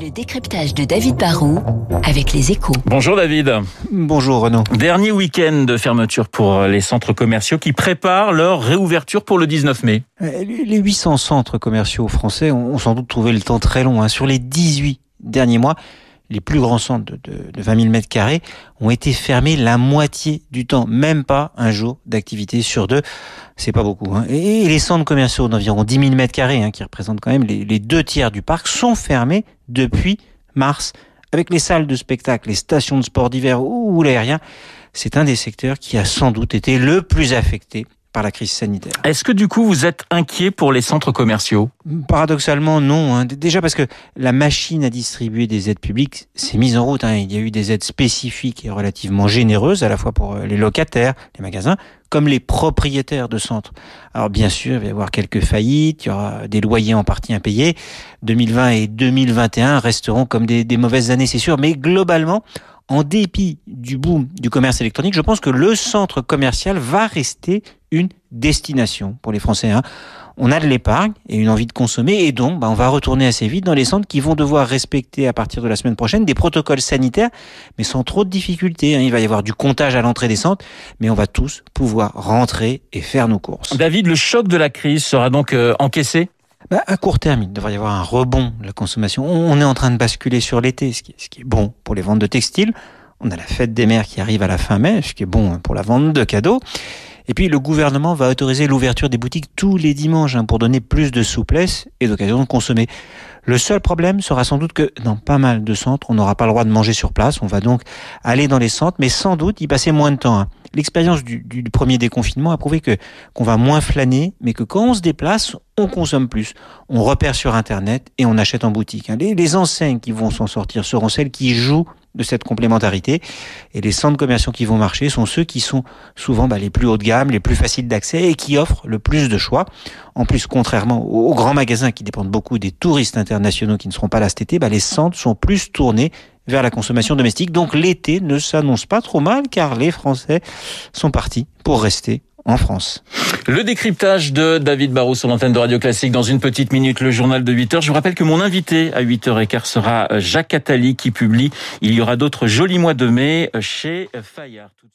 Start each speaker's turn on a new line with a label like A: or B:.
A: Le décryptage de David Barrault avec les échos.
B: Bonjour David.
C: Bonjour Renaud.
B: Dernier week-end de fermeture pour les centres commerciaux qui préparent leur réouverture pour le 19 mai.
C: Euh, Les 800 centres commerciaux français ont sans doute trouvé le temps très long. hein. Sur les 18 derniers mois, les plus grands centres de, de, de 20 000 mètres carrés ont été fermés la moitié du temps, même pas un jour d'activité sur deux. C'est pas beaucoup. hein. Et les centres commerciaux d'environ 10 000 mètres carrés, hein, qui représentent quand même les, deux tiers du parc, sont fermés depuis mars. Avec les salles de spectacle, les stations de sport d'hiver ou l'aérien, c'est un des secteurs qui a sans doute été le plus affecté par la crise sanitaire.
B: Est-ce que du coup vous êtes inquiet pour les centres commerciaux?
C: Paradoxalement, non. hein. Déjà parce que la machine à distribuer des aides publiques s'est mise en route. hein. Il y a eu des aides spécifiques et relativement généreuses, à la fois pour euh, les locataires, les magasins, comme les propriétaires de centres. Alors bien sûr, il va y avoir quelques faillites, il y aura des loyers en partie impayés. 2020 et 2021 resteront comme des, des mauvaises années, c'est sûr. Mais globalement, en dépit du boom du commerce électronique, je pense que le centre commercial va rester une destination pour les Français. hein. On a de l'épargne et une envie de consommer et donc bah, on va retourner assez vite dans les centres qui vont devoir respecter à partir de la semaine prochaine des protocoles sanitaires, mais sans trop de difficultés. hein. Il va y avoir du comptage à l'entrée des centres, mais on va tous pouvoir rentrer et faire nos courses.
B: David, le choc de la crise sera donc euh, encaissé?
C: À court terme, il devrait y avoir un rebond de la consommation. On est en train de basculer sur l'été, ce qui, ce qui est bon pour les ventes de textiles. On a la fête des mères qui arrive à la fin mai, ce qui est bon pour la vente de cadeaux. Et puis le gouvernement va autoriser l'ouverture des boutiques tous les dimanches hein, pour donner plus de souplesse et d'occasion de consommer. Le seul problème sera sans doute que dans pas mal de centres, on n'aura pas le droit de manger sur place. On va donc aller dans les centres, mais sans doute y passer moins de temps. hein. L'expérience du, du- premier déconfinement a prouvé que qu'on va moins flâner, mais que quand on se déplace, on consomme plus. On repère sur Internet et on achète en boutique. hein. Les, les enseignes qui vont s'en sortir seront celles qui jouent de cette complémentarité. Et les centres commerciaux qui vont marcher sont ceux qui sont souvent bah, les plus haut de gamme, les plus faciles d'accès et qui offrent le plus de choix. En plus, contrairement aux, grands magasins qui dépendent beaucoup des touristes internationaux qui ne seront pas là cet été, bah, les centres sont plus tournés vers la consommation domestique. Donc l'été ne s'annonce pas trop mal car les Français sont partis pour rester en France.
B: Le décryptage de David Barrault sur l'antenne de Radio Classique dans une petite minute, le journal de 8 heures. Je vous rappelle que mon invité à 8h15 sera euh, Jacques Attali qui publie Il y aura d'autres jolis mois de mai euh, chez Fayard. De suite.